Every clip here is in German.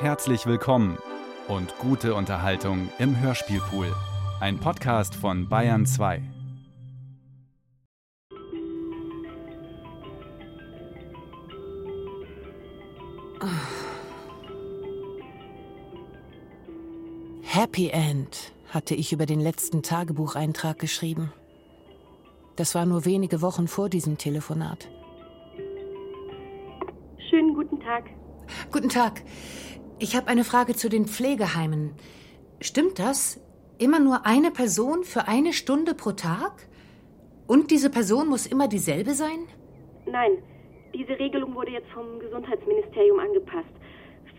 Herzlich willkommen und gute Unterhaltung im Hörspielpool. Ein Podcast von Bayern 2. Happy End hatte ich über den letzten Tagebucheintrag geschrieben. Das war nur wenige Wochen vor diesem Telefonat. Schönen guten Tag. Guten Tag. Ich habe eine Frage zu den Pflegeheimen. Stimmt das? Immer nur eine Person für eine Stunde pro Tag? Und diese Person muss immer dieselbe sein? Nein, diese Regelung wurde jetzt vom Gesundheitsministerium angepasst.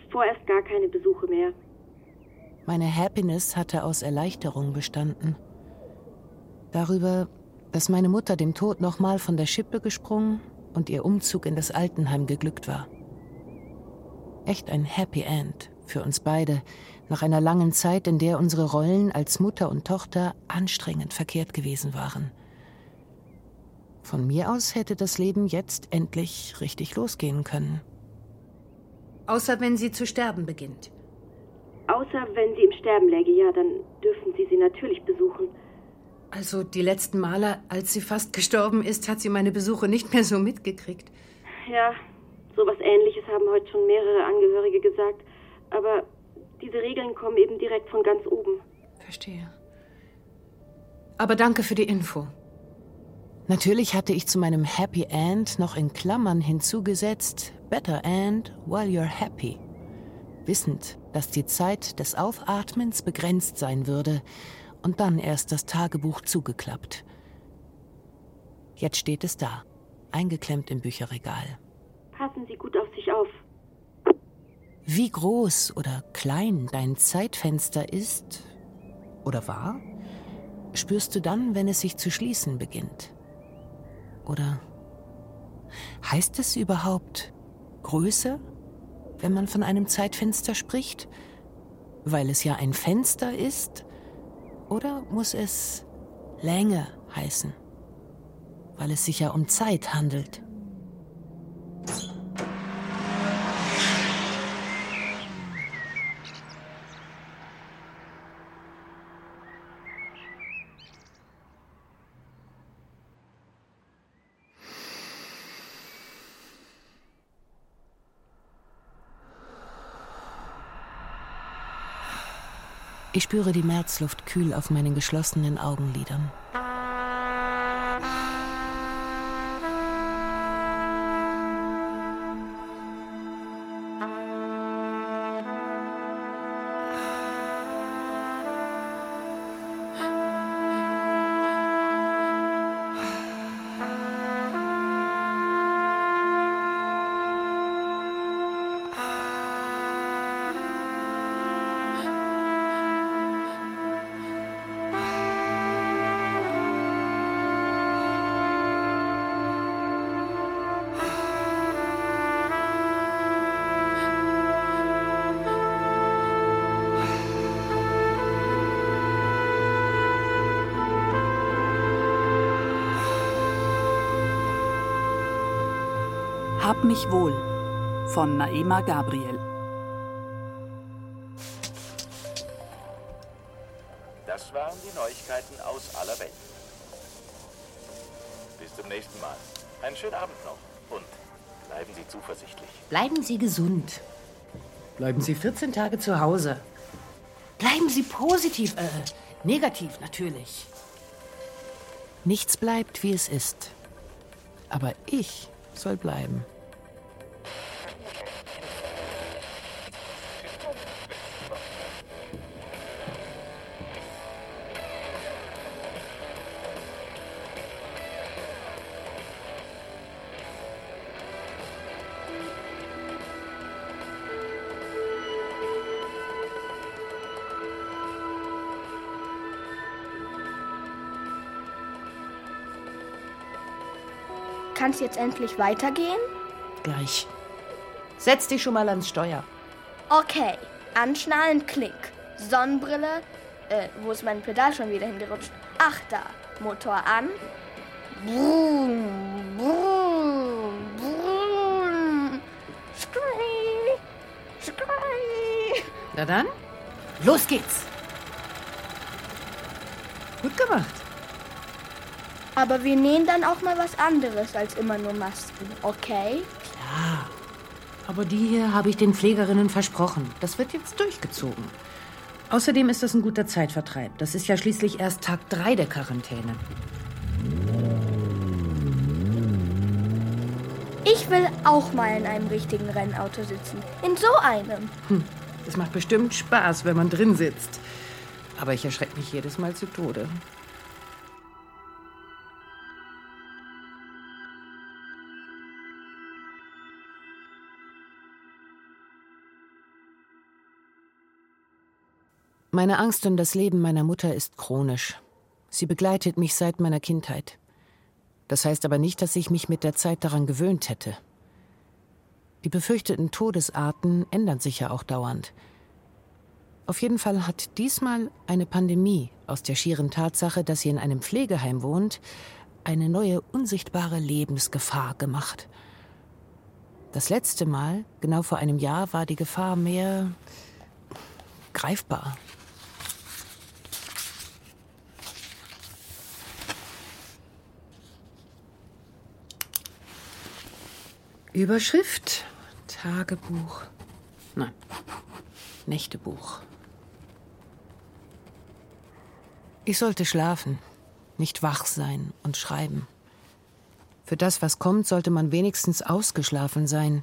Vorerst gar keine Besuche mehr. Meine Happiness hatte aus Erleichterung bestanden. Darüber, dass meine Mutter dem Tod nochmal von der Schippe gesprungen und ihr Umzug in das Altenheim geglückt war. Echt ein Happy End für uns beide, nach einer langen Zeit, in der unsere Rollen als Mutter und Tochter anstrengend verkehrt gewesen waren. Von mir aus hätte das Leben jetzt endlich richtig losgehen können. Außer wenn sie zu sterben beginnt. Außer wenn sie im Sterben läge, ja, dann dürfen Sie sie natürlich besuchen. Also die letzten Male, als sie fast gestorben ist, hat sie meine Besuche nicht mehr so mitgekriegt. Ja, sowas ähnliches haben heute schon mehrere Angehörige gesagt. Aber diese Regeln kommen eben direkt von ganz oben. Verstehe. Aber danke für die Info. Natürlich hatte ich zu meinem Happy End noch in Klammern hinzugesetzt, Better End while you're happy. Wissend, dass die Zeit des Aufatmens begrenzt sein würde und dann erst das Tagebuch zugeklappt. Jetzt steht es da, eingeklemmt im Bücherregal. Passen Sie gut auf sich auf. Wie groß oder klein dein Zeitfenster ist oder war, spürst du dann, wenn es sich zu schließen beginnt. Oder heißt es überhaupt Größe, wenn man von einem Zeitfenster spricht? Weil es ja ein Fenster ist? Oder muss es Länge heißen? Weil es sich ja um Zeit handelt. Ich spüre die Märzluft kühl auf meinen geschlossenen Augenlidern. Hab mich wohl von Naema Gabriel. Das waren die Neuigkeiten aus aller Welt. Bis zum nächsten Mal. Einen schönen Abend noch und bleiben Sie zuversichtlich. Bleiben Sie gesund. Bleiben Sie 14 Tage zu Hause. Bleiben Sie positiv, äh, negativ natürlich. Nichts bleibt, wie es ist. Aber ich soll bleiben. Kann es jetzt endlich weitergehen? Gleich. Setz dich schon mal ans Steuer. Okay, anschnallen, Klick. Sonnenbrille. Äh, wo ist mein Pedal schon wieder hingerutscht? Ach da, Motor an. Brumm, brumm, brumm. Scree, scree. Na dann, los geht's. Gut gemacht. Aber wir nähen dann auch mal was anderes als immer nur Masken, okay? Klar. Aber die hier habe ich den Pflegerinnen versprochen. Das wird jetzt durchgezogen. Außerdem ist das ein guter Zeitvertreib. Das ist ja schließlich erst Tag drei der Quarantäne. Ich will auch mal in einem richtigen Rennauto sitzen. In so einem. Hm, das macht bestimmt Spaß, wenn man drin sitzt. Aber ich erschrecke mich jedes Mal zu Tode. Meine Angst um das Leben meiner Mutter ist chronisch. Sie begleitet mich seit meiner Kindheit. Das heißt aber nicht, dass ich mich mit der Zeit daran gewöhnt hätte. Die befürchteten Todesarten ändern sich ja auch dauernd. Auf jeden Fall hat diesmal eine Pandemie aus der schieren Tatsache, dass sie in einem Pflegeheim wohnt, eine neue unsichtbare Lebensgefahr gemacht. Das letzte Mal, genau vor einem Jahr, war die Gefahr mehr greifbar. Überschrift Tagebuch. Nein, Nächtebuch. Ich sollte schlafen, nicht wach sein und schreiben. Für das, was kommt, sollte man wenigstens ausgeschlafen sein.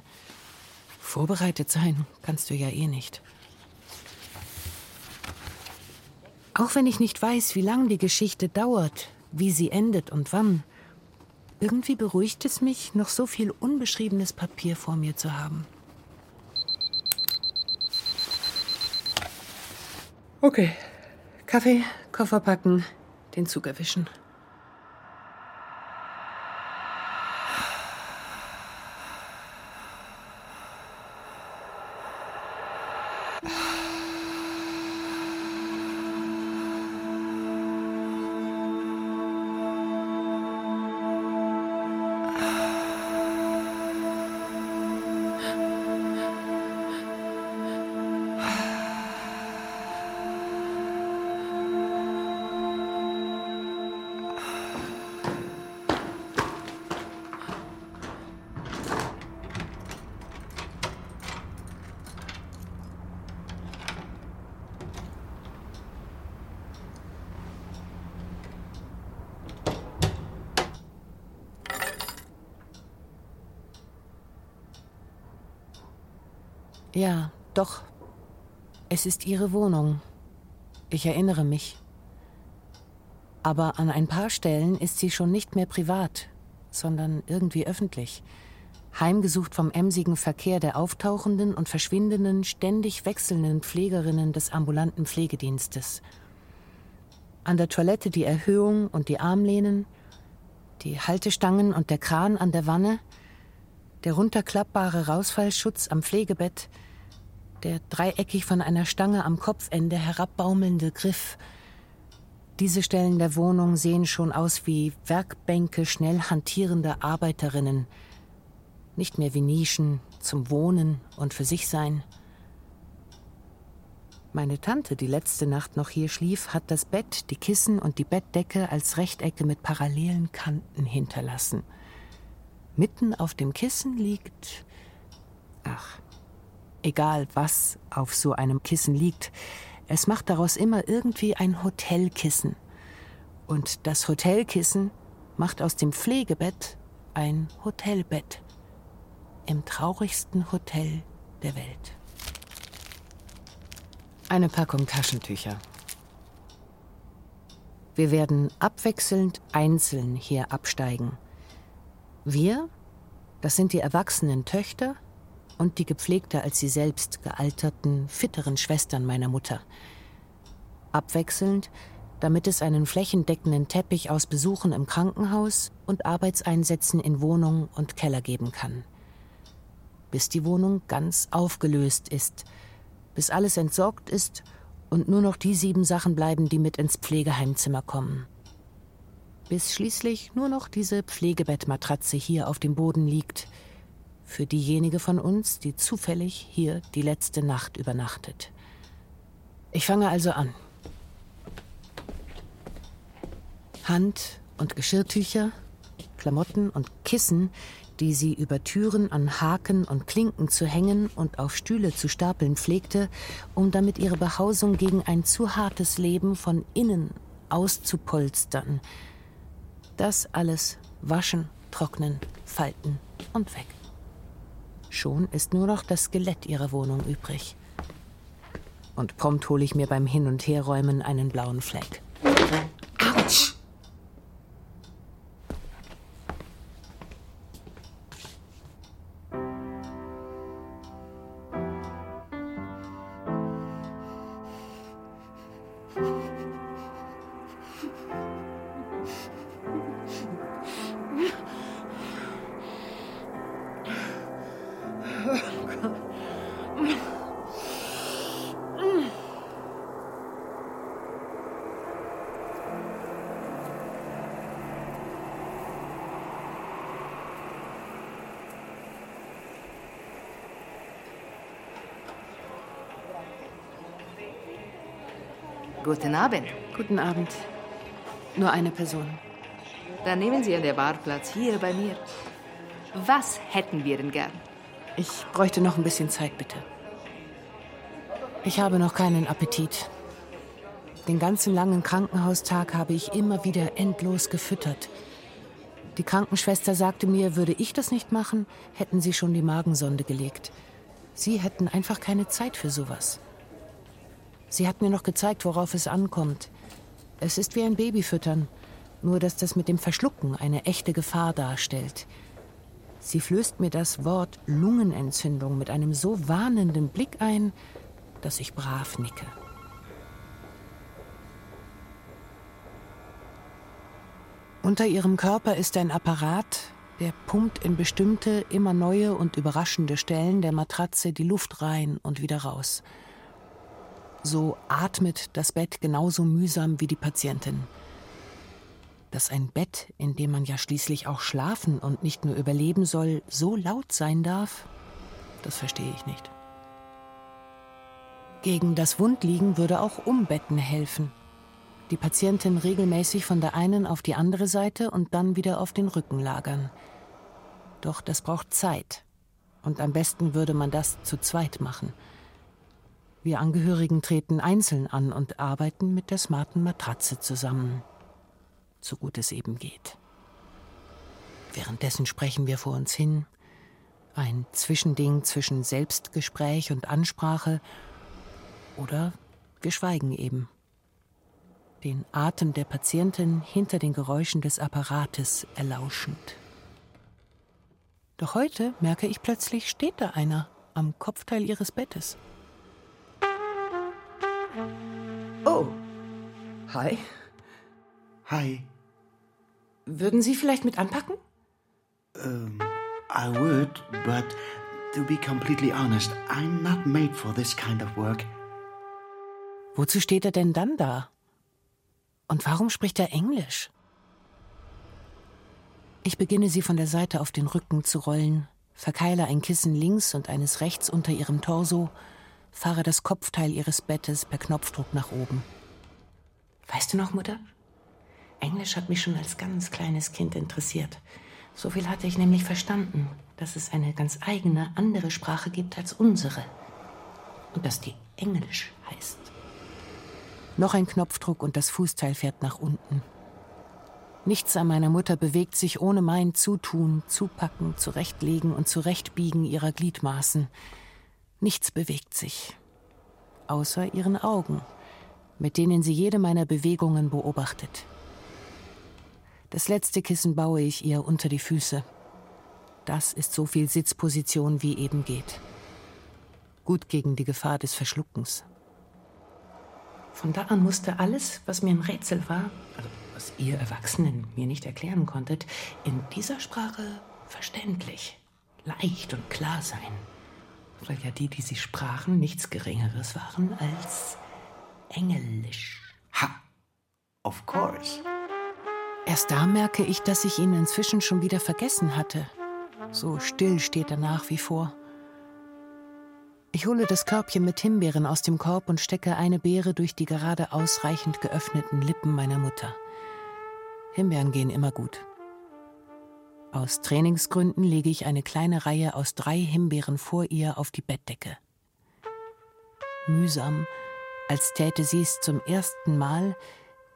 Vorbereitet sein kannst du ja eh nicht. Auch wenn ich nicht weiß, wie lang die Geschichte dauert, wie sie endet und wann, irgendwie beruhigt es mich, noch so viel unbeschriebenes Papier vor mir zu haben. Okay. Kaffee, Koffer packen, den Zug erwischen. Ja, doch. Es ist ihre Wohnung. Ich erinnere mich. Aber an ein paar Stellen ist sie schon nicht mehr privat, sondern irgendwie öffentlich. Heimgesucht vom emsigen Verkehr der auftauchenden und verschwindenden, ständig wechselnden Pflegerinnen des ambulanten Pflegedienstes. An der Toilette die Erhöhung und die Armlehnen, die Haltestangen und der Kran an der Wanne, der runterklappbare Rausfallschutz am Pflegebett, der dreieckig von einer Stange am Kopfende herabbaumelnde Griff. Diese Stellen der Wohnung sehen schon aus wie Werkbänke schnell hantierender Arbeiterinnen, nicht mehr wie Nischen zum Wohnen und für sich sein. Meine Tante, die letzte Nacht noch hier schlief, hat das Bett, die Kissen und die Bettdecke als Rechtecke mit parallelen Kanten hinterlassen. Mitten auf dem Kissen liegt. Ach, egal was auf so einem Kissen liegt, es macht daraus immer irgendwie ein Hotelkissen. Und das Hotelkissen macht aus dem Pflegebett ein Hotelbett. Im traurigsten Hotel der Welt. Eine Packung Taschentücher. Wir werden abwechselnd einzeln hier absteigen. Wir, das sind die erwachsenen Töchter und die gepflegter als sie selbst gealterten, fitteren Schwestern meiner Mutter. Abwechselnd, damit es einen flächendeckenden Teppich aus Besuchen im Krankenhaus und Arbeitseinsätzen in Wohnung und Keller geben kann. Bis die Wohnung ganz aufgelöst ist, bis alles entsorgt ist und nur noch die sieben Sachen bleiben, die mit ins Pflegeheimzimmer kommen. Bis schließlich nur noch diese Pflegebettmatratze hier auf dem Boden liegt, für diejenige von uns, die zufällig hier die letzte Nacht übernachtet. Ich fange also an. Hand- und Geschirrtücher, Klamotten und Kissen, die sie über Türen an Haken und Klinken zu hängen und auf Stühle zu stapeln pflegte, um damit ihre Behausung gegen ein zu hartes Leben von innen auszupolstern. Das alles waschen, trocknen, falten und weg. Schon ist nur noch das Skelett ihrer Wohnung übrig. Und prompt hole ich mir beim Hin- und Herräumen einen blauen Fleck. Autsch! Guten Abend. Guten Abend. Nur eine Person. Dann nehmen Sie an der Bar Platz hier bei mir. Was hätten wir denn gern? Ich bräuchte noch ein bisschen Zeit, bitte. Ich habe noch keinen Appetit. Den ganzen langen Krankenhaustag habe ich immer wieder endlos gefüttert. Die Krankenschwester sagte mir, würde ich das nicht machen, hätten sie schon die Magensonde gelegt. Sie hätten einfach keine Zeit für sowas. Sie hat mir noch gezeigt, worauf es ankommt. Es ist wie ein Babyfüttern, nur dass das mit dem Verschlucken eine echte Gefahr darstellt. Sie flößt mir das Wort Lungenentzündung mit einem so warnenden Blick ein, dass ich brav nicke. Unter ihrem Körper ist ein Apparat, der pumpt in bestimmte, immer neue und überraschende Stellen der Matratze die Luft rein und wieder raus. So atmet das Bett genauso mühsam wie die Patientin. Dass ein Bett, in dem man ja schließlich auch schlafen und nicht nur überleben soll, so laut sein darf, das verstehe ich nicht. Gegen das Wundliegen würde auch Umbetten helfen. Die Patientin regelmäßig von der einen auf die andere Seite und dann wieder auf den Rücken lagern. Doch das braucht Zeit. Und am besten würde man das zu zweit machen. Wir Angehörigen treten einzeln an und arbeiten mit der smarten Matratze zusammen. So gut es eben geht. Währenddessen sprechen wir vor uns hin. Ein Zwischending zwischen Selbstgespräch und Ansprache. Oder wir schweigen eben. Den Atem der Patientin hinter den Geräuschen des Apparates erlauschend. Doch heute merke ich plötzlich, steht da einer am Kopfteil ihres Bettes. Oh. Hi. Hi. Würden Sie vielleicht mit anpacken? Um, I would, but to be completely honest, I'm not made for this kind of work. Wozu steht er denn dann da? Und warum spricht er Englisch? Ich beginne sie von der Seite auf den Rücken zu rollen, verkeile ein Kissen links und eines rechts unter ihrem Torso, fahre das Kopfteil ihres Bettes per Knopfdruck nach oben. Weißt du noch, Mutter? Englisch hat mich schon als ganz kleines Kind interessiert. So viel hatte ich nämlich verstanden, dass es eine ganz eigene, andere Sprache gibt als unsere. Und dass die Englisch heißt. Noch ein Knopfdruck und das Fußteil fährt nach unten. Nichts an meiner Mutter bewegt sich ohne mein Zutun, Zupacken, Zurechtlegen und Zurechtbiegen ihrer Gliedmaßen. Nichts bewegt sich. Außer ihren Augen, mit denen sie jede meiner Bewegungen beobachtet. Das letzte Kissen baue ich ihr unter die Füße. Das ist so viel Sitzposition, wie eben geht. Gut gegen die Gefahr des Verschluckens. Von da an musste alles, was mir ein Rätsel war, also was ihr Erwachsenen mir nicht erklären konntet, in dieser Sprache verständlich, leicht und klar sein. Weil ja die, die sie sprachen, nichts Geringeres waren als Englisch. Ha! Of course. Erst da merke ich, dass ich ihn inzwischen schon wieder vergessen hatte. So still steht er nach wie vor. Ich hole das Körbchen mit Himbeeren aus dem Korb und stecke eine Beere durch die gerade ausreichend geöffneten Lippen meiner Mutter. Himbeeren gehen immer gut. Aus Trainingsgründen lege ich eine kleine Reihe aus drei Himbeeren vor ihr auf die Bettdecke. Mühsam, als täte sie es zum ersten Mal,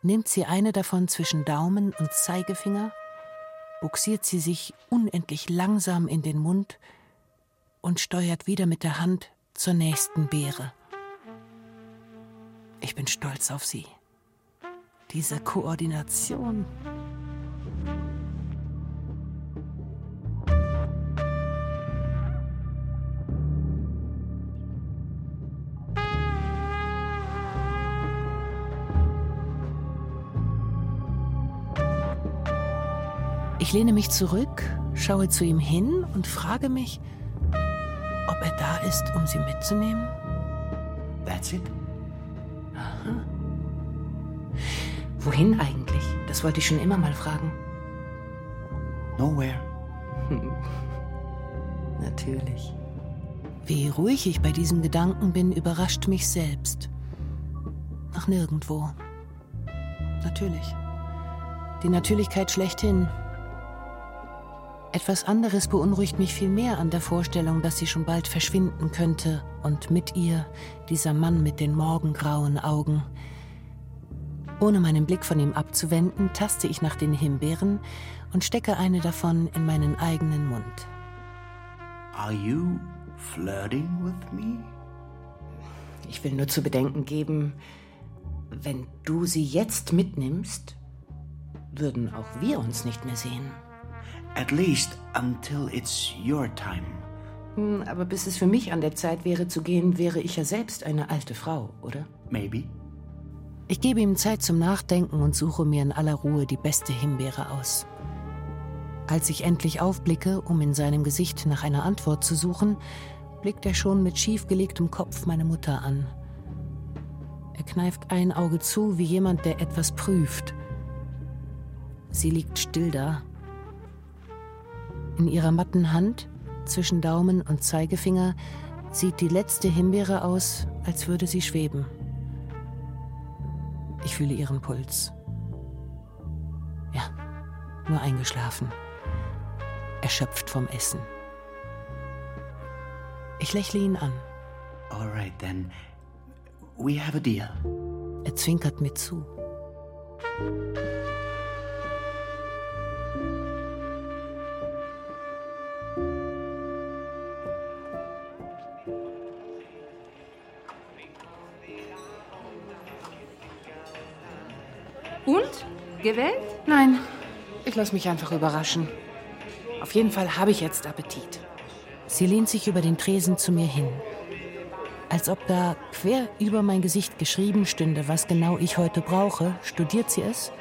nimmt sie eine davon zwischen Daumen und Zeigefinger, buxiert sie sich unendlich langsam in den Mund und steuert wieder mit der Hand zur nächsten Beere. Ich bin stolz auf sie. Diese Koordination. Ich lehne mich zurück, schaue zu ihm hin und frage mich, ob er da ist, um sie mitzunehmen. That's it? Aha. Wohin eigentlich? Das wollte ich schon immer mal fragen. Nowhere. Natürlich. Wie ruhig ich bei diesem Gedanken bin, überrascht mich selbst. Nach nirgendwo. Natürlich. Die Natürlichkeit schlechthin. Etwas anderes beunruhigt mich viel mehr an der Vorstellung, dass sie schon bald verschwinden könnte und mit ihr dieser Mann mit den morgengrauen Augen. Ohne meinen Blick von ihm abzuwenden, taste ich nach den Himbeeren und stecke eine davon in meinen eigenen Mund. Are you flirting with me? Ich will nur zu bedenken geben, wenn du sie jetzt mitnimmst, würden auch wir uns nicht mehr sehen. At least until it's your time. Hm, Aber bis es für mich an der Zeit wäre zu gehen, wäre ich ja selbst eine alte Frau, oder? Maybe. Ich gebe ihm Zeit zum Nachdenken und suche mir in aller Ruhe die beste Himbeere aus. Als ich endlich aufblicke, um in seinem Gesicht nach einer Antwort zu suchen, blickt er schon mit schiefgelegtem Kopf meine Mutter an. Er kneift ein Auge zu, wie jemand, der etwas prüft. Sie liegt still da. In ihrer matten Hand, zwischen Daumen und Zeigefinger, sieht die letzte Himbeere aus, als würde sie schweben. Ich fühle ihren Puls. Ja, nur eingeschlafen. Erschöpft vom Essen. Ich lächle ihn an. All right then. We have a deal. Er zwinkert mir zu. Gewählt? Nein, ich lasse mich einfach überraschen. Auf jeden Fall habe ich jetzt Appetit. Sie lehnt sich über den Tresen zu mir hin. Als ob da quer über mein Gesicht geschrieben stünde, was genau ich heute brauche, studiert sie es,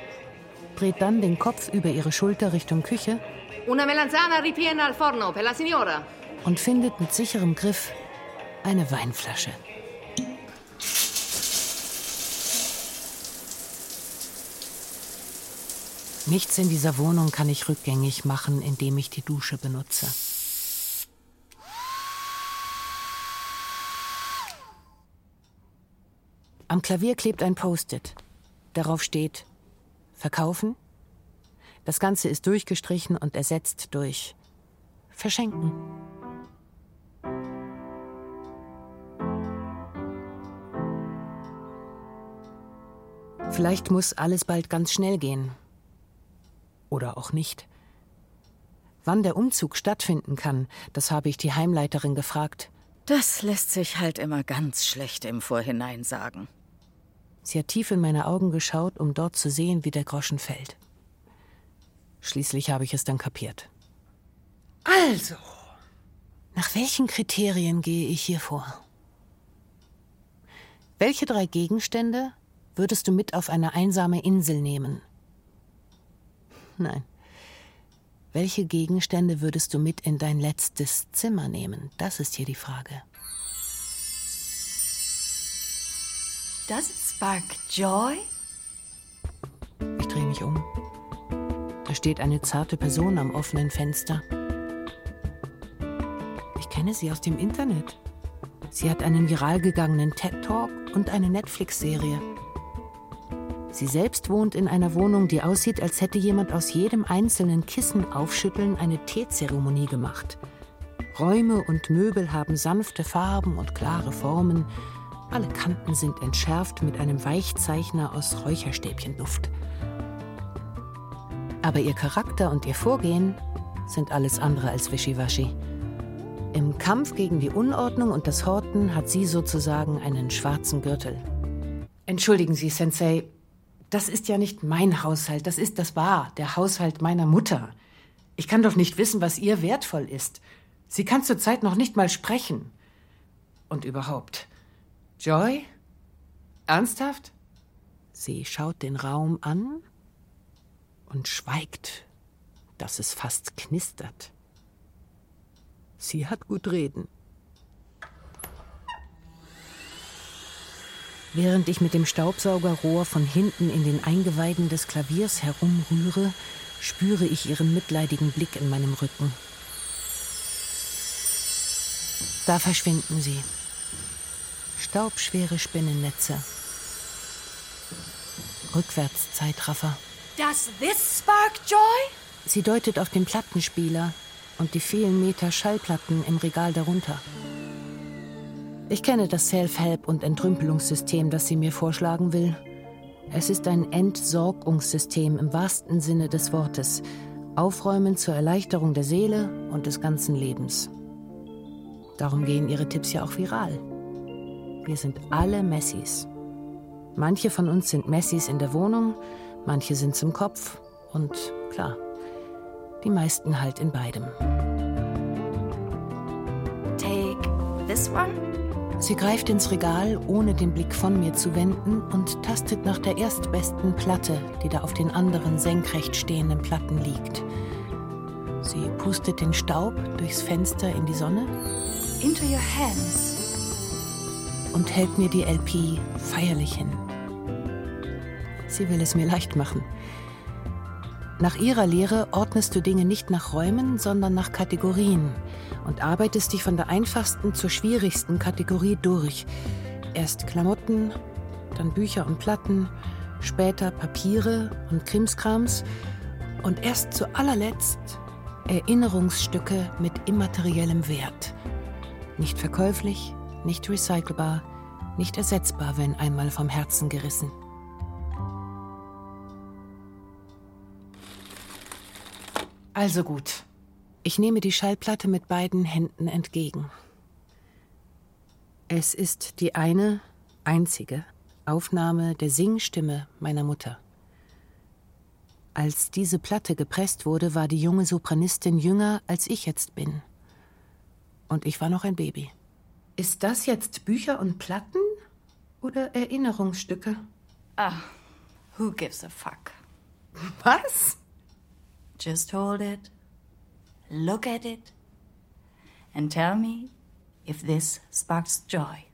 dreht dann den Kopf über ihre Schulter Richtung Küche Una melanzana ripiena al forno per la signora. und findet mit sicherem Griff eine Weinflasche. Nichts in dieser Wohnung kann ich rückgängig machen, indem ich die Dusche benutze. Am Klavier klebt ein Post-it. Darauf steht Verkaufen. Das Ganze ist durchgestrichen und ersetzt durch Verschenken. Vielleicht muss alles bald ganz schnell gehen. Oder auch nicht. Wann der Umzug stattfinden kann, das habe ich die Heimleiterin gefragt. Das lässt sich halt immer ganz schlecht im Vorhinein sagen. Sie hat tief in meine Augen geschaut, um dort zu sehen, wie der Groschen fällt. Schließlich habe ich es dann kapiert. Also, Nach welchen Kriterien gehe ich hier vor? Welche drei Gegenstände würdest du mit auf eine einsame Insel nehmen? Nein. Welche Gegenstände würdest du mit in dein letztes Zimmer nehmen? Das ist hier die Frage. Does it spark joy? Ich drehe mich um. Da steht eine zarte Person am offenen Fenster. Ich kenne sie aus dem Internet. Sie hat einen viral gegangenen TED-Talk und eine Netflix-Serie. Sie selbst wohnt in einer Wohnung, die aussieht, als hätte jemand aus jedem einzelnen Kissen aufschütteln eine Teezeremonie gemacht. Räume und Möbel haben sanfte Farben und klare Formen. Alle Kanten sind entschärft mit einem Weichzeichner aus Räucherstäbchenduft. Aber ihr Charakter und ihr Vorgehen sind alles andere als wischiwaschi. Im Kampf gegen die Unordnung und das Horten hat sie sozusagen einen schwarzen Gürtel. Entschuldigen Sie, Sensei, das ist ja nicht mein Haushalt, das ist das war, der Haushalt meiner Mutter. Ich kann doch nicht wissen, was ihr wertvoll ist. Sie kann zurzeit noch nicht mal sprechen. Und überhaupt. Joy? Ernsthaft? Sie schaut den Raum an und schweigt, dass es fast knistert. Sie hat gut reden. Während ich mit dem Staubsaugerrohr von hinten in den Eingeweiden des Klaviers herumrühre, spüre ich ihren mitleidigen Blick in meinem Rücken. Da verschwinden sie. Staubschwere Spinnennetze. Rückwärtszeitraffer. Does this spark joy? Sie deutet auf den Plattenspieler und die vielen Meter Schallplatten im Regal darunter. Ich kenne das Self-Help- und Entrümpelungssystem, das sie mir vorschlagen will. Es ist ein Entsorgungssystem im wahrsten Sinne des Wortes. Aufräumen zur Erleichterung der Seele und des ganzen Lebens. Darum gehen ihre Tipps ja auch viral. Wir sind alle Messis. Manche von uns sind Messis in der Wohnung, manche sind zum Kopf und klar, die meisten halt in beidem. Take this one? Sie greift ins Regal, ohne den Blick von mir zu wenden, und tastet nach der erstbesten Platte, die da auf den anderen senkrecht stehenden Platten liegt. Sie pustet den Staub durchs Fenster in die Sonne. Into your hands. Und hält mir die LP feierlich hin. Sie will es mir leicht machen. Nach ihrer Lehre ordnest du Dinge nicht nach Räumen, sondern nach Kategorien und arbeitest dich von der einfachsten zur schwierigsten Kategorie durch. Erst Klamotten, dann Bücher und Platten, später Papiere und Krimskrams und erst zu allerletzt Erinnerungsstücke mit immateriellem Wert. Nicht verkäuflich, nicht recycelbar, nicht ersetzbar, wenn einmal vom Herzen gerissen. Also gut. Ich nehme die Schallplatte mit beiden Händen entgegen. Es ist die eine, einzige Aufnahme der Singstimme meiner Mutter. Als diese Platte gepresst wurde, war die junge Sopranistin jünger, als ich jetzt bin. Und ich war noch ein Baby. Ist das jetzt Bücher und Platten oder Erinnerungsstücke? Ah, who gives a fuck? Was? Just hold it, look at it, and tell me if this sparks joy.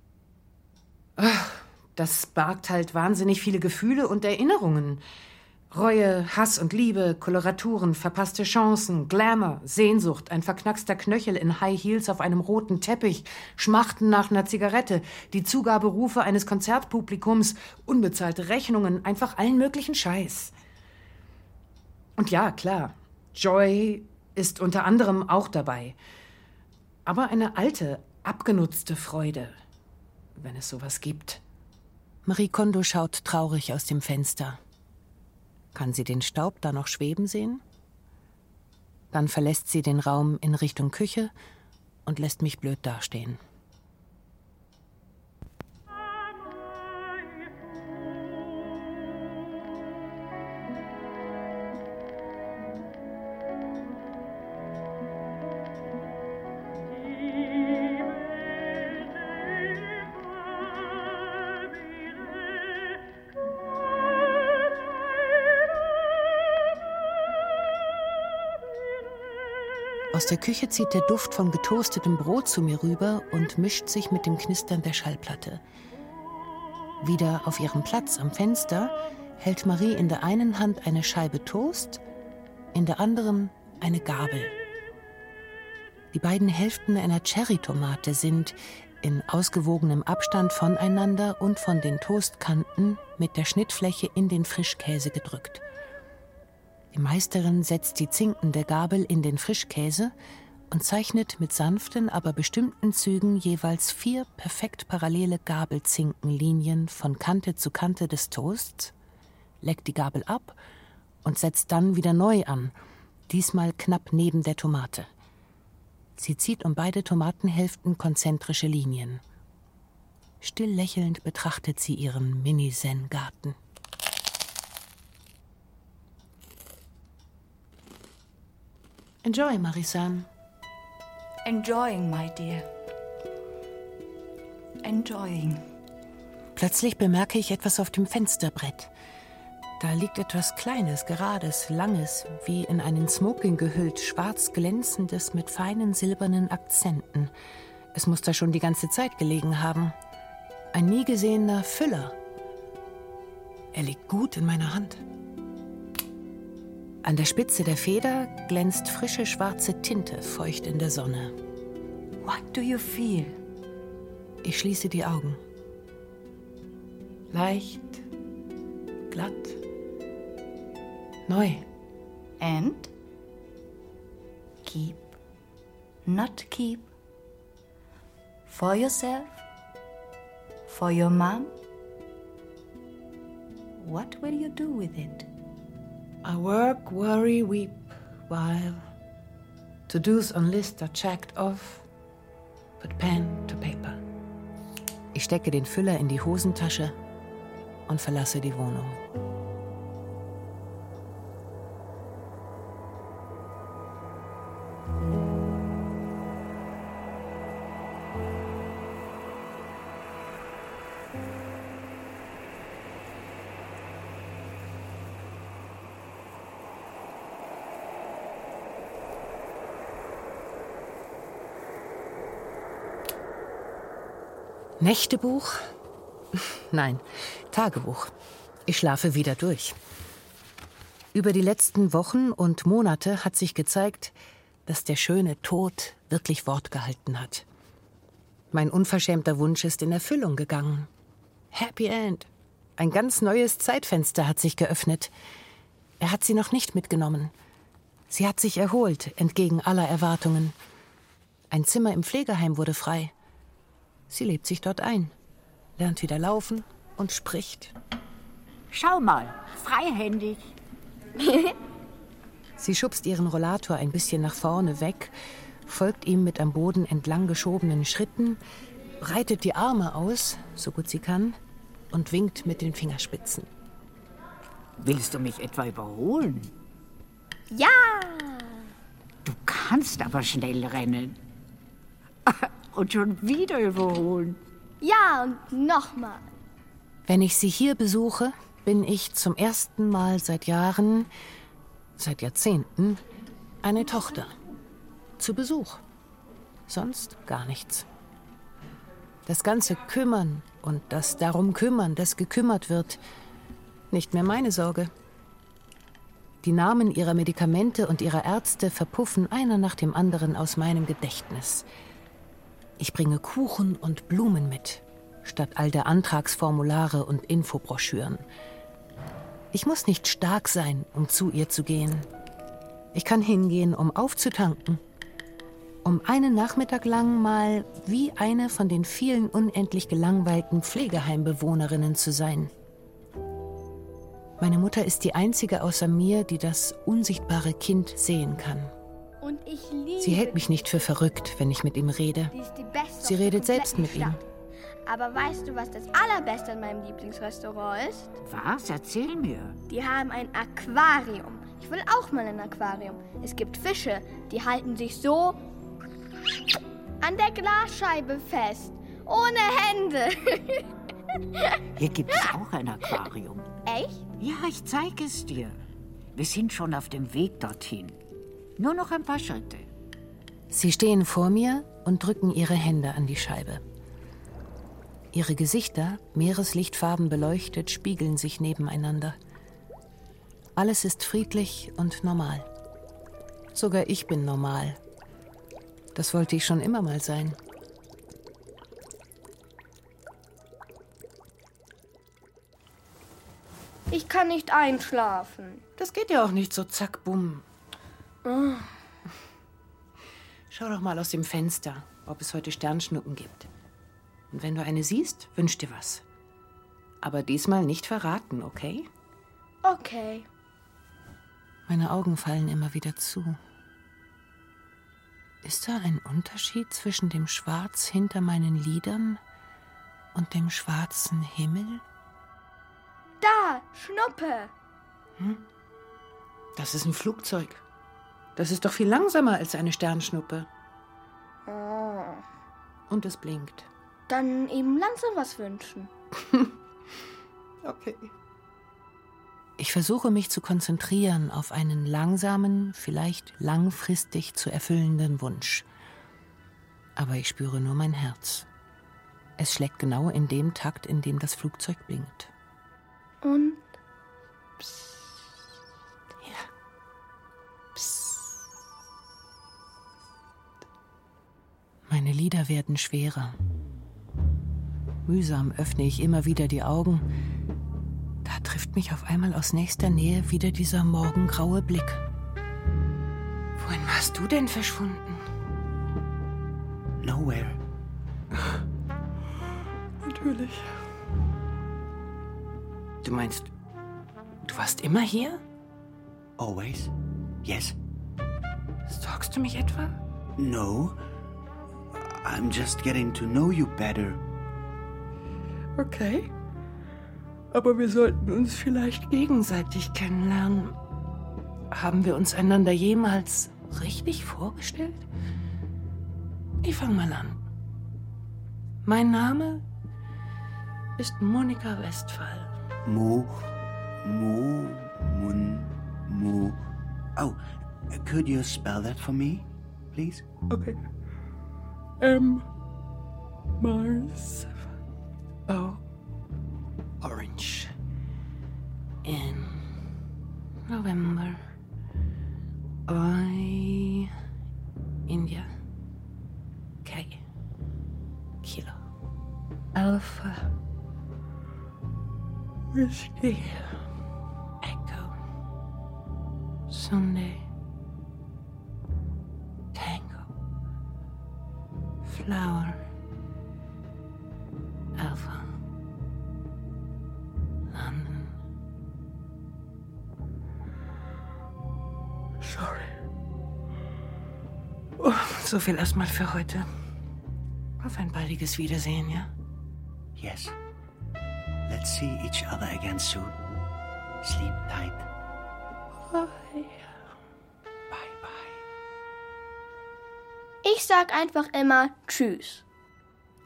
Ach, das sparkt halt wahnsinnig viele Gefühle und Erinnerungen. Reue, Hass und Liebe, Koloraturen, verpasste Chancen, Glamour, Sehnsucht, ein verknackster Knöchel in High Heels auf einem roten Teppich, Schmachten nach einer Zigarette, die Zugaberufe eines Konzertpublikums, unbezahlte Rechnungen, einfach allen möglichen Scheiß. Und ja, klar, Joy ist unter anderem auch dabei. Aber eine alte, abgenutzte Freude, wenn es sowas gibt. Marie Kondo schaut traurig aus dem Fenster. Kann sie den Staub da noch schweben sehen? Dann verlässt sie den Raum in Richtung Küche und lässt mich blöd dastehen. Der Küche zieht der Duft von getoastetem Brot zu mir rüber und mischt sich mit dem Knistern der Schallplatte. Wieder auf ihrem Platz am Fenster hält Marie in der einen Hand eine Scheibe Toast, in der anderen eine Gabel. Die beiden Hälften einer Cherrytomate sind, in ausgewogenem Abstand voneinander und von den Toastkanten mit der Schnittfläche in den Frischkäse gedrückt. Die Meisterin setzt die zinkende Gabel in den Frischkäse und zeichnet mit sanften, aber bestimmten Zügen jeweils vier perfekt parallele Gabelzinkenlinien von Kante zu Kante des Toasts, leckt die Gabel ab und setzt dann wieder neu an, diesmal knapp neben der Tomate. Sie zieht um beide Tomatenhälften konzentrische Linien. Still lächelnd betrachtet sie ihren Mini-Zen-Garten. Enjoy, Marisan. Enjoying, my dear. Enjoying. Plötzlich bemerke ich etwas auf dem Fensterbrett. Da liegt etwas Kleines, Gerades, Langes, wie in einen Smoking gehüllt, schwarz glänzendes mit feinen silbernen Akzenten. Es muss da schon die ganze Zeit gelegen haben. Ein nie gesehener Füller. Er liegt gut in meiner Hand. An der Spitze der Feder glänzt frische schwarze Tinte feucht in der Sonne. What do you feel? Ich schließe die Augen. Leicht, glatt, neu. And? Keep. Not keep. For yourself? For your mom? What will you do with it? I work, worry, weep, while to-dos on list are checked off, put pen to paper. Ich stecke den Füller in die Hosentasche und verlasse die Wohnung. Nächtebuch? Nein, Tagebuch. Ich schlafe wieder durch. Über die letzten Wochen und Monate hat sich gezeigt, dass der schöne Tod wirklich Wort gehalten hat. Mein unverschämter Wunsch ist in Erfüllung gegangen. Happy End. Ein ganz neues Zeitfenster hat sich geöffnet. Er hat sie noch nicht mitgenommen. Sie hat sich erholt, entgegen aller Erwartungen. Ein Zimmer im Pflegeheim wurde frei. Sie lebt sich dort ein, lernt wieder laufen und spricht. Schau mal, freihändig. Sie schubst ihren Rollator ein bisschen nach vorne weg, folgt ihm mit am Boden entlang geschobenen Schritten, breitet die Arme aus, so gut sie kann, und winkt mit den Fingerspitzen. Willst du mich etwa überholen? Ja! Du kannst aber schnell rennen. Und schon wieder überholen. Ja, und nochmal. Wenn ich sie hier besuche, bin ich zum ersten Mal seit Jahren, seit Jahrzehnten, eine Tochter. Zu Besuch. Sonst gar nichts. Das ganze Kümmern und das darum kümmern, das gekümmert wird, nicht mehr meine Sorge. Die Namen ihrer Medikamente und ihrer Ärzte verpuffen einer nach dem anderen aus meinem Gedächtnis. Ich bringe Kuchen und Blumen mit, statt all der Antragsformulare und Infobroschüren. Ich muss nicht stark sein, um zu ihr zu gehen. Ich kann hingehen, um aufzutanken. Um einen Nachmittag lang mal wie eine von den vielen unendlich gelangweilten Pflegeheimbewohnerinnen zu sein. Meine Mutter ist die einzige außer mir, die das unsichtbare Kind sehen kann. Und ich liebe Sie hält mich nicht für verrückt, wenn ich mit ihm rede. Die ist die Beste Sie der redet selbst mit ihm. Aber weißt du, was das Allerbeste an meinem Lieblingsrestaurant ist? Was? Erzähl mir. Die haben ein Aquarium. Ich will auch mal ein Aquarium. Es gibt Fische, die halten sich so an der Glasscheibe fest. Ohne Hände. Hier gibt es auch ein Aquarium. Echt? Ja, ich zeige es dir. Wir sind schon auf dem Weg dorthin. Nur noch ein paar Schritte. Sie stehen vor mir und drücken ihre Hände an die Scheibe. Ihre Gesichter, Meereslichtfarben beleuchtet, spiegeln sich nebeneinander. Alles ist friedlich und normal. Sogar ich bin normal. Das wollte ich schon immer mal sein. Ich kann nicht einschlafen. Das geht ja auch nicht so zack, bumm. Oh. Schau doch mal aus dem Fenster, ob es heute Sternschnuppen gibt. Und wenn du eine siehst, wünsch dir was. Aber diesmal nicht verraten, okay? Okay. Meine Augen fallen immer wieder zu. Ist da ein Unterschied zwischen dem Schwarz hinter meinen Lidern und dem schwarzen Himmel? Da, Schnuppe. Hm? Das ist ein Flugzeug. Das ist doch viel langsamer als eine Sternschnuppe. Oh. Und es blinkt. Dann eben langsam was wünschen. okay. Ich versuche mich zu konzentrieren auf einen langsamen, vielleicht langfristig zu erfüllenden Wunsch. Aber ich spüre nur mein Herz. Es schlägt genau in dem Takt, in dem das Flugzeug blinkt. Und? Psst. Meine Lieder werden schwerer. Mühsam öffne ich immer wieder die Augen da trifft mich auf einmal aus nächster Nähe wieder dieser morgengraue Blick. Wohin warst du denn verschwunden? Nowhere. Natürlich. Du meinst, du warst immer hier? Always? Yes. Stalkst du mich etwa? No. I'm just getting to know you better. Okay. Aber wir sollten uns vielleicht gegenseitig kennenlernen. Haben wir uns einander jemals richtig vorgestellt? Ich fange mal an. Mein Name ist Monika Westphal. Mo, Mo, Mun, Mo. Oh, could you spell that for me, please? Okay. M. Mars. O. Orange. In November, I. India. K. Kilo. Alpha. Whiskey. Echo. Sunday. Flower. Alpha. London. Sorry. Oh, so viel erstmal für heute. Auf ein baldiges Wiedersehen, ja? Yes. Let's see each other again soon. Sleep tight. Bye. Sag einfach immer Tschüss.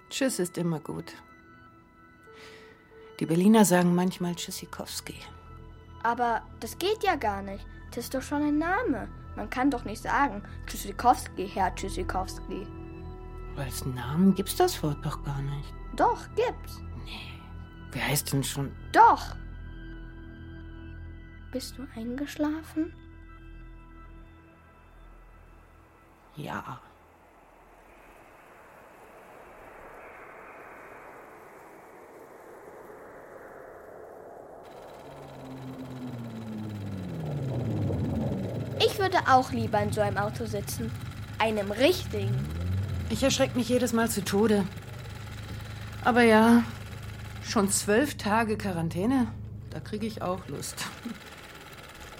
Tschüss ist immer gut. Die Berliner sagen manchmal Tschüssikowski. Aber das geht ja gar nicht. Das ist doch schon ein Name. Man kann doch nicht sagen Tschüssikowski, Herr Tschüssikowski. Als Namen gibt's das Wort doch gar nicht. Doch, gibt's. Wie heißt denn schon? Doch. Bist du eingeschlafen? Ja. Ich würde auch lieber in so einem Auto sitzen. Einem richtigen. Ich erschrecke mich jedes Mal zu Tode. Aber ja, schon zwölf Tage Quarantäne, da kriege ich auch Lust.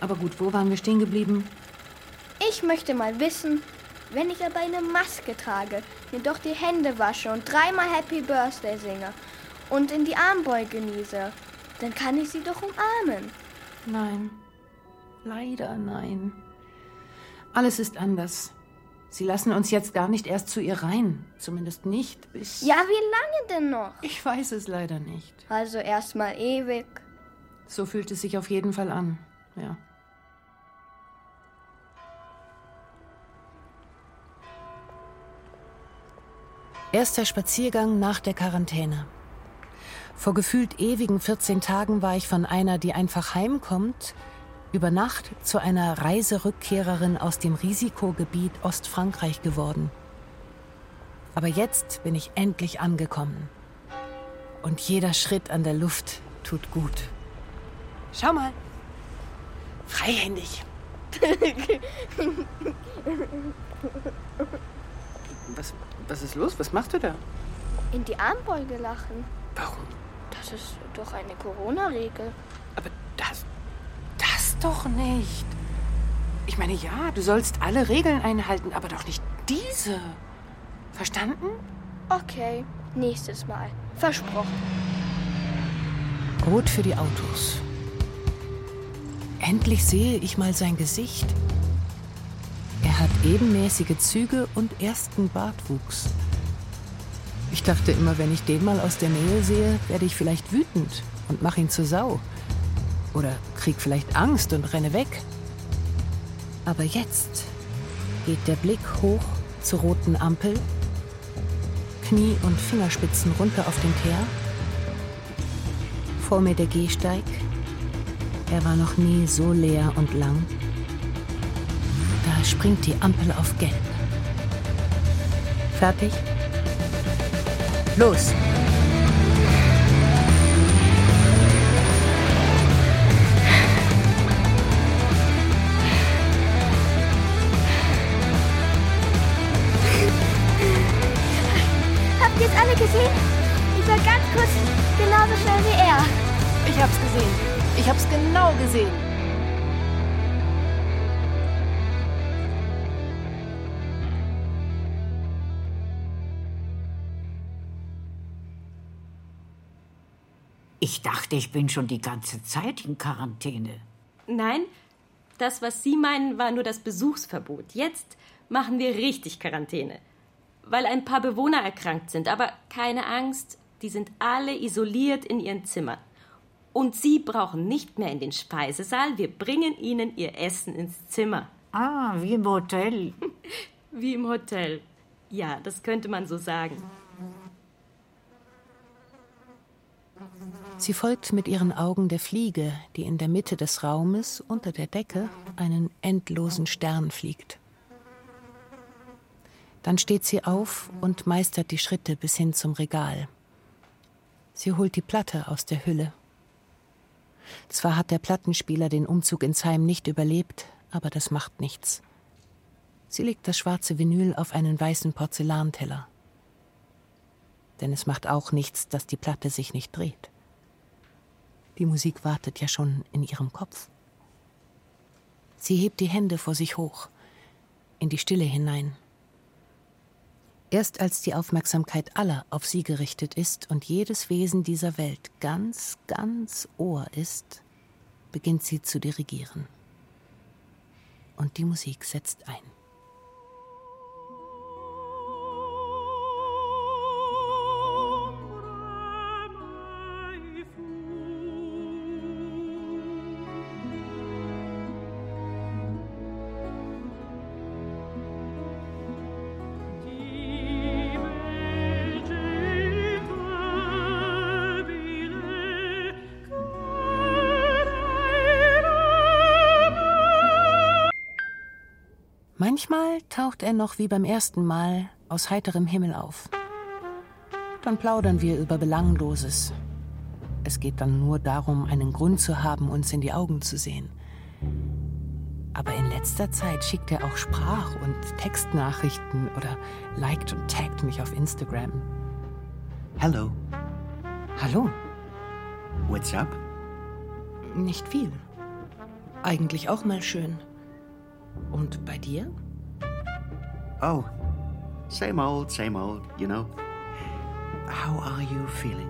Aber gut, wo waren wir stehen geblieben? Ich möchte mal wissen, wenn ich aber eine Maske trage, mir doch die Hände wasche und dreimal Happy Birthday singe und in die Armbeuge niese, dann kann ich sie doch umarmen. Nein. Leider nein. Alles ist anders. Sie lassen uns jetzt gar nicht erst zu ihr rein. Zumindest nicht bis. Ja, wie lange denn noch? Ich weiß es leider nicht. Also erstmal ewig. So fühlt es sich auf jeden Fall an. Ja. Erster Spaziergang nach der Quarantäne. Vor gefühlt ewigen 14 Tagen war ich von einer, die einfach heimkommt, über Nacht zu einer Reiserückkehrerin aus dem Risikogebiet Ostfrankreich geworden. Aber jetzt bin ich endlich angekommen. Und jeder Schritt an der Luft tut gut. Schau mal. Freihändig. Was, was ist los? Was machst du da? In die Armbeuge lachen. Warum? Das ist doch eine Corona-Regel. Aber das. Doch nicht. Ich meine, ja, du sollst alle Regeln einhalten, aber doch nicht diese. Verstanden? Okay, nächstes Mal. Versprochen. Rot für die Autos. Endlich sehe ich mal sein Gesicht. Er hat ebenmäßige Züge und ersten Bartwuchs. Ich dachte immer, wenn ich den mal aus der Nähe sehe, werde ich vielleicht wütend und mache ihn zur Sau. Oder krieg vielleicht Angst und renne weg. Aber jetzt geht der Blick hoch zur roten Ampel, Knie und Fingerspitzen runter auf den Teer. Vor mir der Gehsteig. Er war noch nie so leer und lang. Da springt die Ampel auf Gelb. Fertig? Los! Genauso schnell wie er. Ich hab's gesehen. Ich hab's genau gesehen. Ich dachte, ich bin schon die ganze Zeit in Quarantäne. Nein, das, was Sie meinen, war nur das Besuchsverbot. Jetzt machen wir richtig Quarantäne. Weil ein paar Bewohner erkrankt sind. Aber keine Angst, die sind alle isoliert in ihren Zimmern. Und Sie brauchen nicht mehr in den Speisesaal. Wir bringen Ihnen Ihr Essen ins Zimmer. Ah, wie im Hotel. Wie im Hotel. Ja, das könnte man so sagen. Sie folgt mit ihren Augen der Fliege, die in der Mitte des Raumes unter der Decke einen endlosen Stern fliegt. Dann steht sie auf und meistert die Schritte bis hin zum Regal. Sie holt die Platte aus der Hülle. Zwar hat der Plattenspieler den Umzug ins Heim nicht überlebt, aber das macht nichts. Sie legt das schwarze Vinyl auf einen weißen Porzellanteller. Denn es macht auch nichts, dass die Platte sich nicht dreht. Die Musik wartet ja schon in ihrem Kopf. Sie hebt die Hände vor sich hoch, in die Stille hinein. Erst als die Aufmerksamkeit aller auf sie gerichtet ist und jedes Wesen dieser Welt ganz, ganz Ohr ist, beginnt sie zu dirigieren. Und die Musik setzt ein. Taucht er noch wie beim ersten Mal aus heiterem Himmel auf. Dann plaudern wir über Belangloses. Es geht dann nur darum, einen Grund zu haben, uns in die Augen zu sehen. Aber in letzter Zeit schickt er auch Sprach- und Textnachrichten oder liked und taggt mich auf Instagram. Hello. Hallo. What's up? Nicht viel. Eigentlich auch mal schön. Und bei dir? Oh, same old, same old, you know. How are you feeling?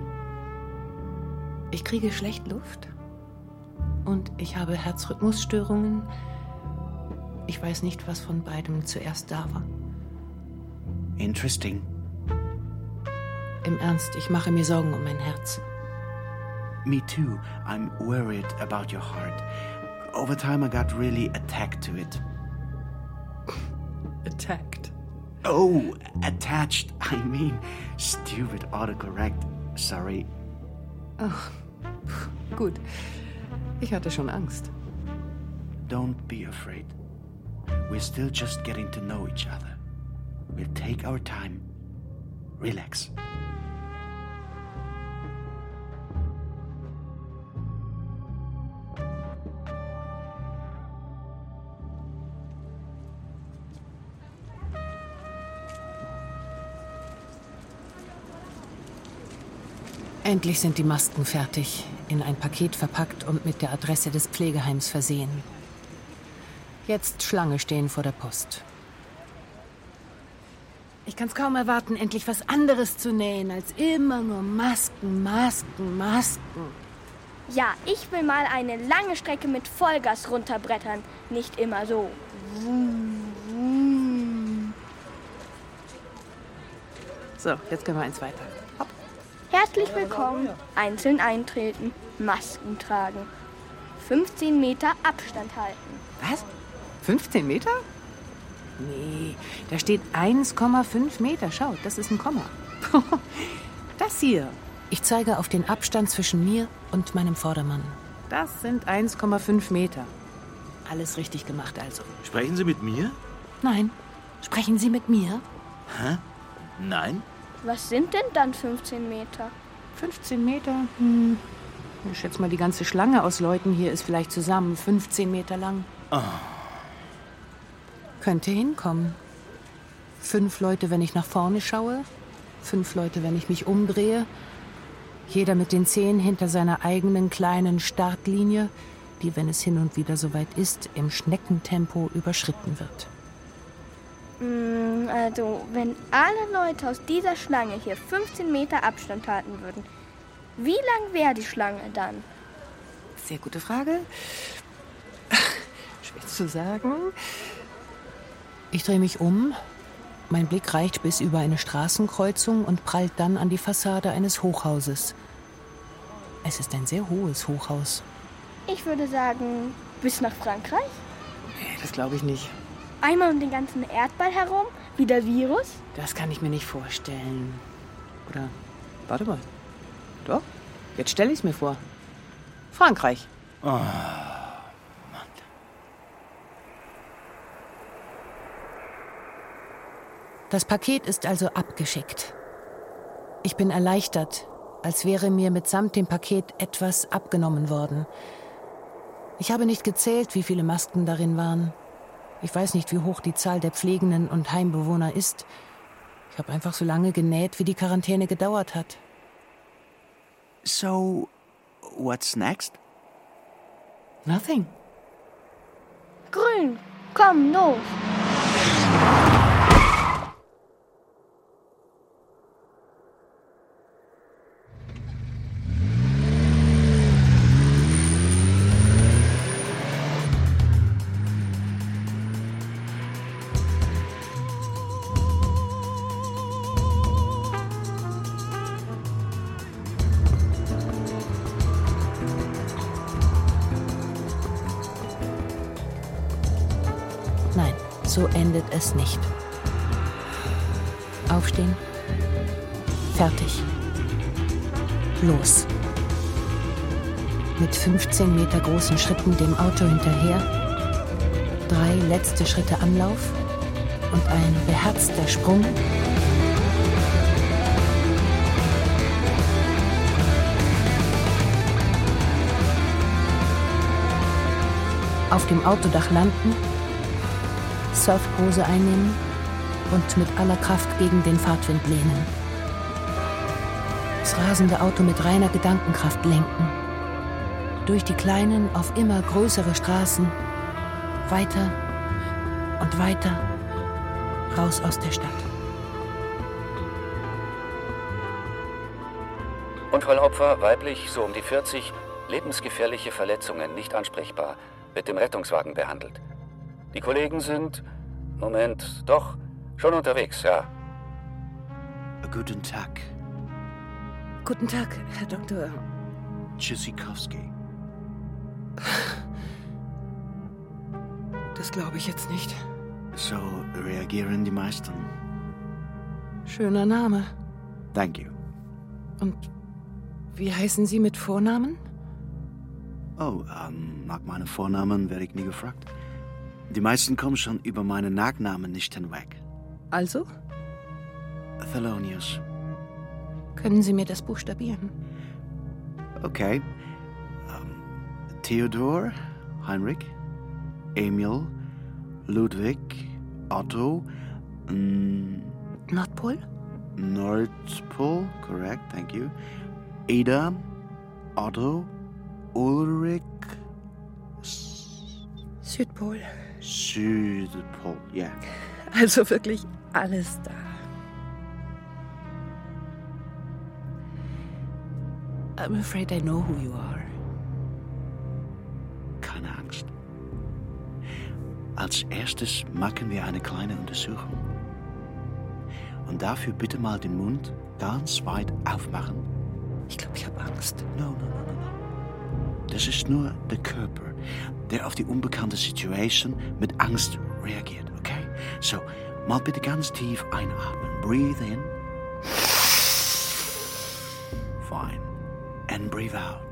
Ich kriege schlecht Luft. Und ich habe Herzrhythmusstörungen. Ich weiß nicht, was von beidem zuerst da war. Interesting. Im Ernst, ich mache mir Sorgen um mein Herz. Me too. I'm worried about your heart. Over time, I got really attacked to it. Attacked. Oh, attached. I mean, stupid autocorrect. Sorry. Ach, gut. Ich hatte schon Angst. Don't be afraid. We're still just getting to know each other. We'll take our time. Relax. Endlich sind die Masken fertig, in ein Paket verpackt und mit der Adresse des Pflegeheims versehen. Jetzt Schlange stehen vor der Post. Ich kann es kaum erwarten, endlich was anderes zu nähen, als immer nur Masken, Masken, Masken. Ja, ich will mal eine lange Strecke mit Vollgas runterbrettern, nicht immer so. So, jetzt können wir eins weiter. Herzlich willkommen. Einzeln eintreten, Masken tragen. 15 Meter Abstand halten. Was? 15 Meter? Nee, da steht 1,5 Meter. Schaut, das ist ein Komma. das hier. Ich zeige auf den Abstand zwischen mir und meinem Vordermann. Das sind 1,5 Meter. Alles richtig gemacht also. Sprechen Sie mit mir? Nein. Sprechen Sie mit mir? Hä? Nein? Was sind denn dann 15 Meter? 15 Meter? Hm. Ich schätze mal, die ganze Schlange aus Leuten hier ist vielleicht zusammen 15 Meter lang. Oh. Könnte hinkommen. Fünf Leute, wenn ich nach vorne schaue. Fünf Leute, wenn ich mich umdrehe. Jeder mit den Zehen hinter seiner eigenen kleinen Startlinie, die, wenn es hin und wieder soweit ist, im Schneckentempo überschritten wird. Mm, Also, wenn alle Leute aus dieser Schlange hier 15 Meter Abstand halten würden, wie lang wäre die Schlange dann? Sehr gute Frage. Schwer zu sagen. Ich drehe mich um. Mein Blick reicht bis über eine Straßenkreuzung und prallt dann an die Fassade eines Hochhauses. Es ist ein sehr hohes Hochhaus. Ich würde sagen, bis nach Frankreich? Nee, das glaube ich nicht. Einmal um den ganzen Erdball herum, wie der Virus? Das kann ich mir nicht vorstellen. Oder, warte mal. Doch, jetzt stelle ich es mir vor. Frankreich. Oh. Das Paket ist also abgeschickt. Ich bin erleichtert, als wäre mir mitsamt dem Paket etwas abgenommen worden. Ich habe nicht gezählt, wie viele Masken darin waren. Ich weiß nicht, wie hoch die Zahl der Pflegenden und Heimbewohner ist. Ich habe einfach so lange genäht, wie die Quarantäne gedauert hat. So, what's next? Nothing. Grün, komm, los! Es nicht. Aufstehen. Fertig. Los. Mit 15 Meter großen Schritten dem Auto hinterher. Drei letzte Schritte Anlauf und ein beherzter Sprung. Auf dem Autodach landen Surfpose einnehmen und mit aller Kraft gegen den Fahrtwind lehnen. Das rasende Auto mit reiner Gedankenkraft lenken. Durch die kleinen, auf immer größere Straßen. Weiter und weiter. Raus aus der Stadt. Unfallopfer, weiblich, so um die 40, lebensgefährliche Verletzungen, nicht ansprechbar, wird im Rettungswagen behandelt. Die Kollegen sind. Moment, doch, schon unterwegs, ja. Guten Tag, Guten Tag, Herr Doktor. Tschüssikowski. Das glaube ich jetzt nicht. So reagieren die meisten. Schöner Name. Thank you. Und wie heißen Sie mit Vornamen? Oh, ähm, nach meinem Vornamen werde ich nie gefragt. Die meisten kommen schon über meinen Nachnamen nicht hinweg. Also? Thelonious. Können Sie mir das buchstabieren? Okay. Ähm, Theodor, Heinrich, Emil, Ludwig, Otto, mm, Nordpol? Nordpol, correct, thank you. Ada, Otto, Ulrich, Südpol. Südpol, ja. Also wirklich alles da. I'm afraid I know who you are. Keine Angst. Als erstes machen wir eine kleine Untersuchung. Und dafür bitte mal den Mund ganz weit aufmachen. Ich glaube, ich habe Angst. No, no, no, no, no. Das ist nur der Körper, der auf die unbekannte Situation mit Angst reagiert, okay? So, mal bitte ganz tief einatmen. Breathe in. Fine. And breathe out.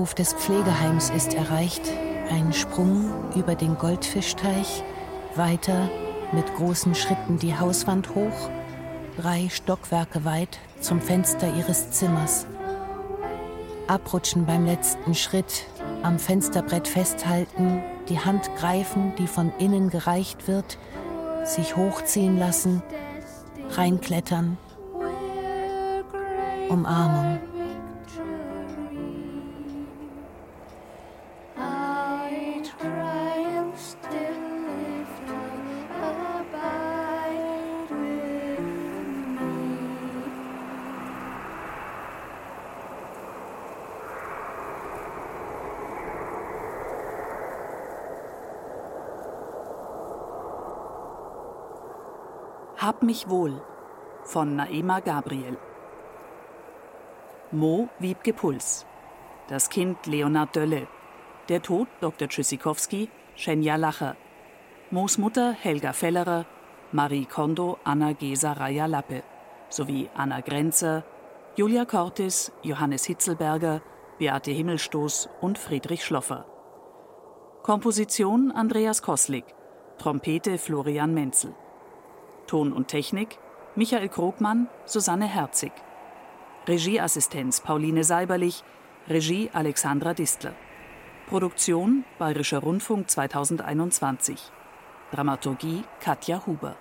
Innenhof des Pflegeheims ist erreicht. Ein Sprung über den Goldfischteich, weiter mit großen Schritten die Hauswand hoch, drei Stockwerke weit zum Fenster ihres Zimmers. Abrutschen beim letzten Schritt, am Fensterbrett festhalten, die Hand greifen, die von innen gereicht wird, sich hochziehen lassen, reinklettern, Umarmung. Hab mich wohl von Naema Gabriel. Mo Wiebke Puls. Das Kind Leonard Dölle. Der Tod Dr. Tschüssikowski, Schenja Lacher. Moos Mutter Helga Fellerer, Marie Kondo, Anna Gesa Raya Lappe. Sowie Anna Grenzer, Julia Cortis, Johannes Hitzelberger, Beate Himmelstoß und Friedrich Schloffer. Komposition Andreas Koslik. Trompete Florian Menzel. Ton und Technik Michael Krogmann, Susanne Herzig. Regieassistenz Pauline Seiberlich, Regie Alexandra Distler. Produktion Bayerischer Rundfunk 2021. Dramaturgie Katja Huber.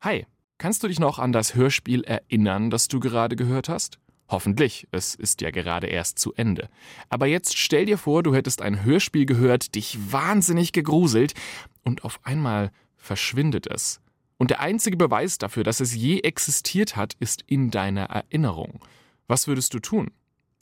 Hi, Kannst du dich noch an das Hörspiel erinnern, das du gerade gehört hast? Hoffentlich, es ist ja gerade erst zu Ende. Aber jetzt stell dir vor, du hättest ein Hörspiel gehört, dich wahnsinnig gegruselt und auf einmal verschwindet es. Und der einzige Beweis dafür, dass es je existiert hat, ist in deiner Erinnerung. Was würdest du tun?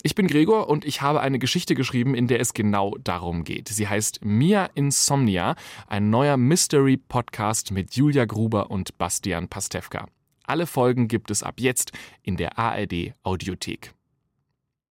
Ich bin Gregor und ich habe eine Geschichte geschrieben, in der es genau darum geht. Sie heißt Mia Insomnia, ein neuer Mystery-Podcast mit Julia Gruber und Bastian Pastewka. Alle Folgen gibt es ab jetzt in der ARD Audiothek.